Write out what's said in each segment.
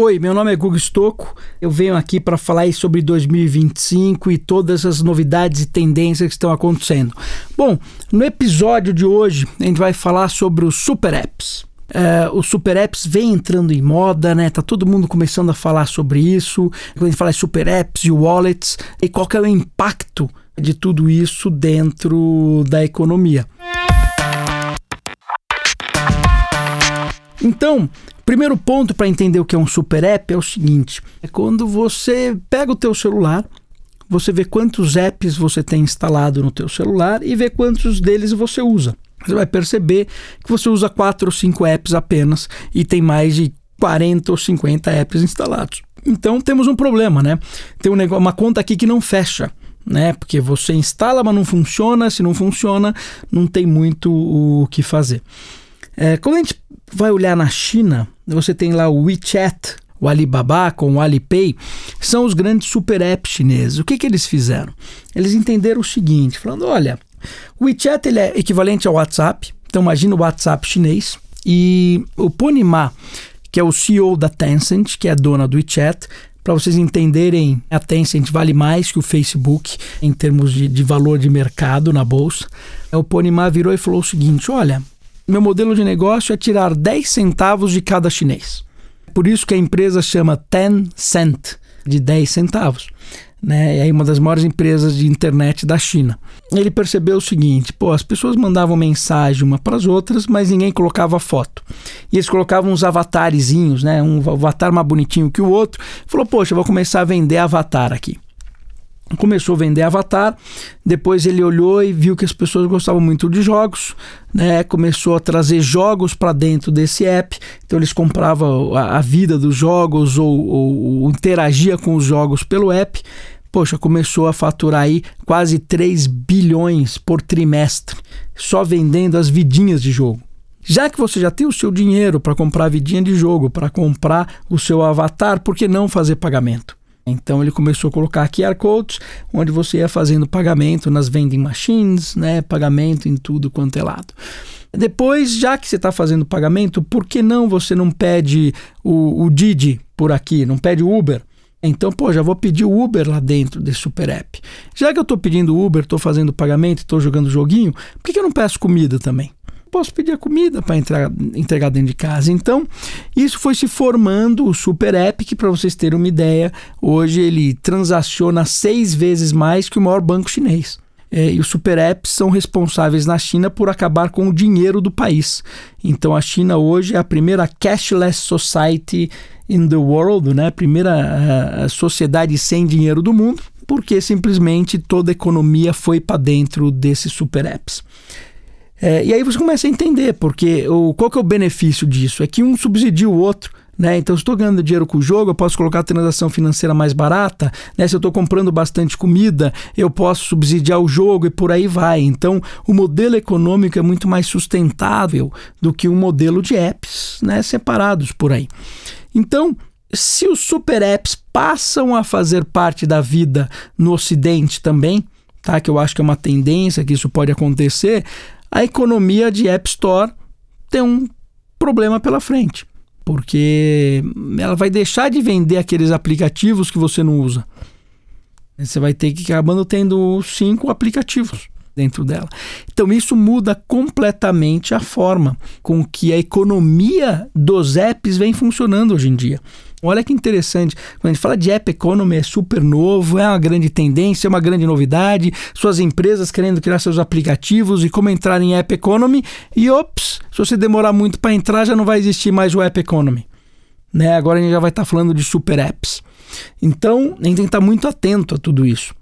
Oi, meu nome é Gugu Stocco. Eu venho aqui para falar sobre 2025 e todas as novidades e tendências que estão acontecendo. Bom, no episódio de hoje a gente vai falar sobre os super apps. Uh, os super apps vem entrando em moda, né? Tá todo mundo começando a falar sobre isso. Quando a gente fala de super apps e wallets, e qual é o impacto de tudo isso dentro da economia. Então, primeiro ponto para entender o que é um super app é o seguinte: é quando você pega o teu celular, você vê quantos apps você tem instalado no teu celular e vê quantos deles você usa. Você vai perceber que você usa quatro ou cinco apps apenas e tem mais de 40 ou 50 apps instalados. Então temos um problema, né? Tem um negócio, uma conta aqui que não fecha. Né? Porque você instala, mas não funciona. Se não funciona, não tem muito o que fazer. É, quando a gente vai olhar na China, você tem lá o WeChat, o Alibaba com o Alipay, são os grandes super apps chineses. O que, que eles fizeram? Eles entenderam o seguinte, falando, olha, o WeChat ele é equivalente ao WhatsApp, então imagina o WhatsApp chinês, e o Pony Ma, que é o CEO da Tencent, que é dona do WeChat, para vocês entenderem, a Tencent vale mais que o Facebook em termos de, de valor de mercado na bolsa. O Pony Ma virou e falou o seguinte: olha, meu modelo de negócio é tirar 10 centavos de cada chinês. Por isso que a empresa chama Tencent, de 10 centavos. Né? É uma das maiores empresas de internet da China. Ele percebeu o seguinte: pô, as pessoas mandavam mensagem uma para as outras, mas ninguém colocava foto. E eles colocavam uns avatarezinhos, né? Um avatar mais bonitinho que o outro. Falou, poxa, vou começar a vender avatar aqui começou a vender Avatar. Depois ele olhou e viu que as pessoas gostavam muito de jogos, né? Começou a trazer jogos para dentro desse app. Então eles compravam a, a vida dos jogos ou, ou, ou, interagia com os jogos pelo app. Poxa, começou a faturar aí quase 3 bilhões por trimestre, só vendendo as vidinhas de jogo. Já que você já tem o seu dinheiro para comprar vidinha de jogo, para comprar o seu avatar, por que não fazer pagamento? Então ele começou a colocar QR codes, onde você ia fazendo pagamento nas vending machines, né, pagamento em tudo quanto é lado. Depois, já que você está fazendo pagamento, por que não você não pede o, o Didi por aqui, não pede o Uber? Então, pô, já vou pedir o Uber lá dentro desse super app. Já que eu estou pedindo Uber, estou fazendo pagamento, estou jogando joguinho, por que, que eu não peço comida também? Posso pedir a comida para entregar, dentro de casa. Então, isso foi se formando o Super App, que para vocês terem uma ideia, hoje ele transaciona seis vezes mais que o maior banco chinês. É, e os super apps são responsáveis na China por acabar com o dinheiro do país. Então a China hoje é a primeira cashless society in the world, né? a primeira uh, sociedade sem dinheiro do mundo, porque simplesmente toda a economia foi para dentro desses super apps. É, e aí você começa a entender, porque o, qual que é o benefício disso? É que um subsidia o outro. Né? Então, se estou ganhando dinheiro com o jogo, eu posso colocar a transação financeira mais barata. Né? Se eu estou comprando bastante comida, eu posso subsidiar o jogo e por aí vai. Então, o modelo econômico é muito mais sustentável do que um modelo de apps né? separados por aí. Então, se os super apps passam a fazer parte da vida no Ocidente também, tá? que eu acho que é uma tendência que isso pode acontecer, a economia de App Store tem um problema pela frente, porque ela vai deixar de vender aqueles aplicativos que você não usa. Você vai ter que acabando tendo cinco aplicativos dentro dela. Então isso muda completamente a forma com que a economia dos apps vem funcionando hoje em dia. Olha que interessante. Quando a gente fala de app economy, é super novo, é uma grande tendência, é uma grande novidade. Suas empresas querendo criar seus aplicativos e como entrar em app economy. E ops, se você demorar muito para entrar, já não vai existir mais o app economy. Né? Agora a gente já vai estar tá falando de super apps. Então, a gente tem que estar tá muito atento a tudo isso.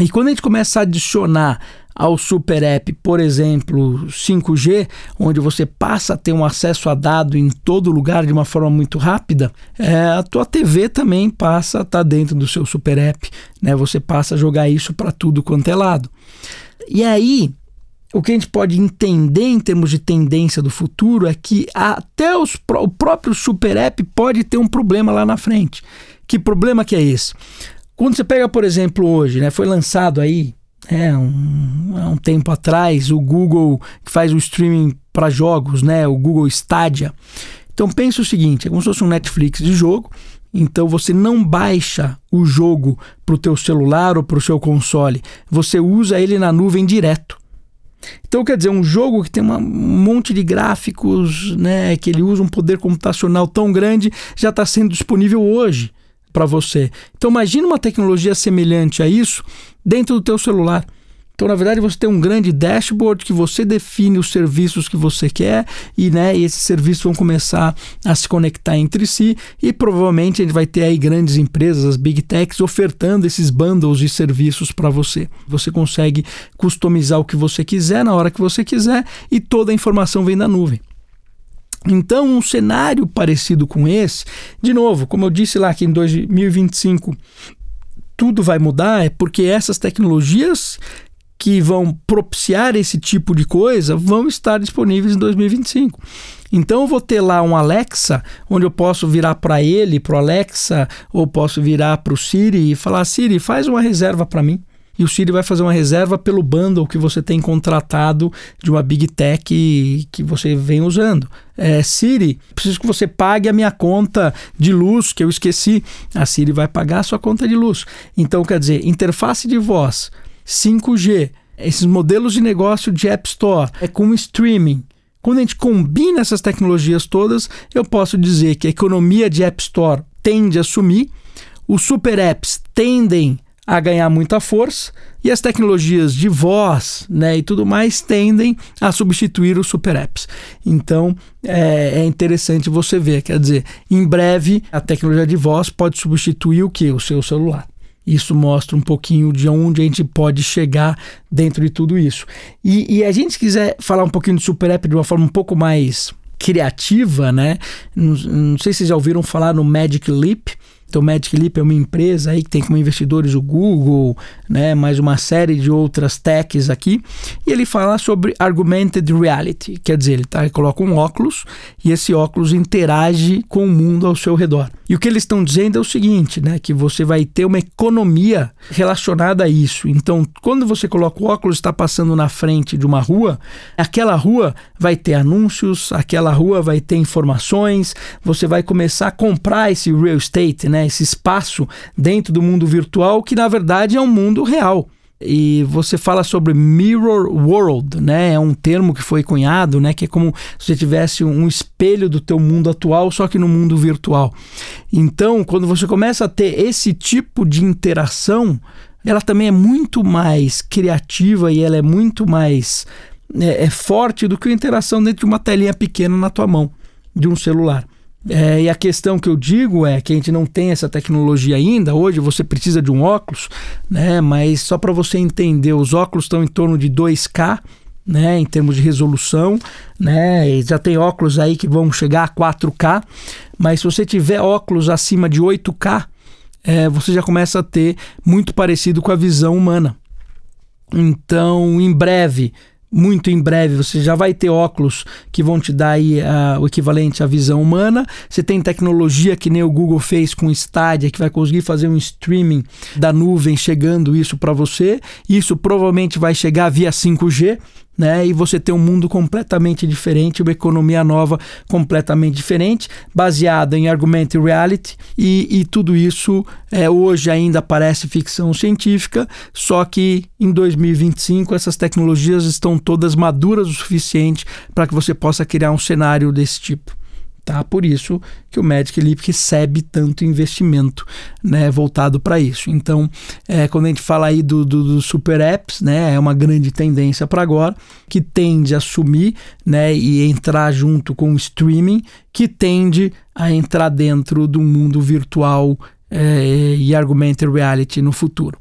E quando a gente começa a adicionar ao Super App, por exemplo, 5G, onde você passa a ter um acesso a dado em todo lugar de uma forma muito rápida, é, a tua TV também passa a estar tá dentro do seu Super App, né? Você passa a jogar isso para tudo quanto é lado. E aí, o que a gente pode entender em termos de tendência do futuro é que até os, o próprio Super App pode ter um problema lá na frente. Que problema que é esse? Quando você pega, por exemplo, hoje, né, foi lançado aí é, um, um tempo atrás, o Google que faz o streaming para jogos, né, o Google Stadia. Então pense o seguinte, é como se fosse um Netflix de jogo, então você não baixa o jogo para o teu celular ou para o seu console, você usa ele na nuvem direto. Então, quer dizer, um jogo que tem um monte de gráficos, né, que ele usa um poder computacional tão grande, já está sendo disponível hoje para você. Então, imagine uma tecnologia semelhante a isso dentro do teu celular. Então, na verdade, você tem um grande dashboard que você define os serviços que você quer e, né, e esses serviços vão começar a se conectar entre si e provavelmente a gente vai ter aí grandes empresas, as big techs, ofertando esses bundles de serviços para você. Você consegue customizar o que você quiser na hora que você quiser e toda a informação vem da nuvem. Então, um cenário parecido com esse, de novo, como eu disse lá que em 2025 tudo vai mudar, é porque essas tecnologias que vão propiciar esse tipo de coisa vão estar disponíveis em 2025. Então eu vou ter lá um Alexa, onde eu posso virar para ele, para o Alexa, ou posso virar para o Siri e falar: Siri, faz uma reserva para mim. E o Siri vai fazer uma reserva pelo bundle que você tem contratado de uma Big Tech que você vem usando. É, Siri, preciso que você pague a minha conta de luz que eu esqueci. A Siri vai pagar a sua conta de luz. Então, quer dizer, interface de voz 5G, esses modelos de negócio de App Store, é com streaming. Quando a gente combina essas tecnologias todas, eu posso dizer que a economia de App Store tende a sumir, os super apps tendem a ganhar muita força e as tecnologias de voz né, e tudo mais tendem a substituir os super apps. Então é, é, interessante você ver, quer dizer, em breve a tecnologia de voz pode substituir o que? O seu celular. Isso mostra um pouquinho de onde a gente pode chegar dentro de tudo isso. E, e a gente quiser falar um pouquinho de Super App de uma forma um pouco mais criativa, né? Não, não sei se vocês já ouviram falar no Magic Leap. Então, o Leap é uma empresa aí que tem como investidores o Google, né, mais uma série de outras techs aqui. E ele fala sobre augmented reality, quer dizer, ele, tá, ele coloca um óculos e esse óculos interage com o mundo ao seu redor. E o que eles estão dizendo é o seguinte, né, que você vai ter uma economia relacionada a isso. Então, quando você coloca o óculos, está passando na frente de uma rua, aquela rua vai ter anúncios, aquela rua vai ter informações, você vai começar a comprar esse real estate, né? Esse espaço dentro do mundo virtual que na verdade é um mundo real. E você fala sobre mirror world, né? É um termo que foi cunhado, né? Que é como se você tivesse um espelho do teu mundo atual, só que no mundo virtual. Então, quando você começa a ter esse tipo de interação, ela também é muito mais criativa e ela é muito mais é, é forte do que a interação dentro de uma telinha pequena na tua mão de um celular. É, e a questão que eu digo é que a gente não tem essa tecnologia ainda. Hoje você precisa de um óculos, né? Mas só para você entender, os óculos estão em torno de 2K, né? Em termos de resolução, né? E já tem óculos aí que vão chegar a 4K. Mas se você tiver óculos acima de 8K, é, você já começa a ter muito parecido com a visão humana. Então, em breve, muito em breve você já vai ter óculos que vão te dar aí, uh, o equivalente à visão humana. Você tem tecnologia que nem o Google fez com o Stadia, que vai conseguir fazer um streaming da nuvem chegando isso para você. Isso provavelmente vai chegar via 5G né? E você ter um mundo completamente diferente, uma economia nova completamente diferente, baseada em augmented reality e, e tudo isso é, hoje ainda parece ficção científica, só que em 2025 essas tecnologias estão todas maduras o suficiente para que você possa criar um cenário desse tipo. Tá? Por isso que o Magic Leap recebe tanto investimento né, voltado para isso. Então, é, quando a gente fala aí do, do, do, super apps, né, é uma grande tendência para agora, que tende a sumir né, e entrar junto com o streaming, que tende a entrar dentro do mundo virtual é, e augmented reality no futuro.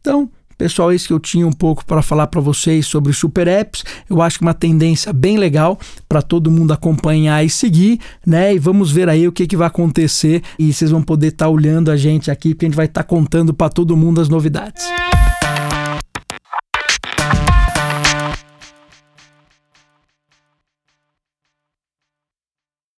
Então, Pessoal, isso que eu tinha um pouco para falar para vocês sobre super apps. Eu acho que uma tendência bem legal para todo mundo acompanhar e seguir, né? E vamos ver aí o que, que vai acontecer e vocês vão poder estar tá olhando a gente aqui, porque a gente vai estar tá contando para todo mundo as novidades.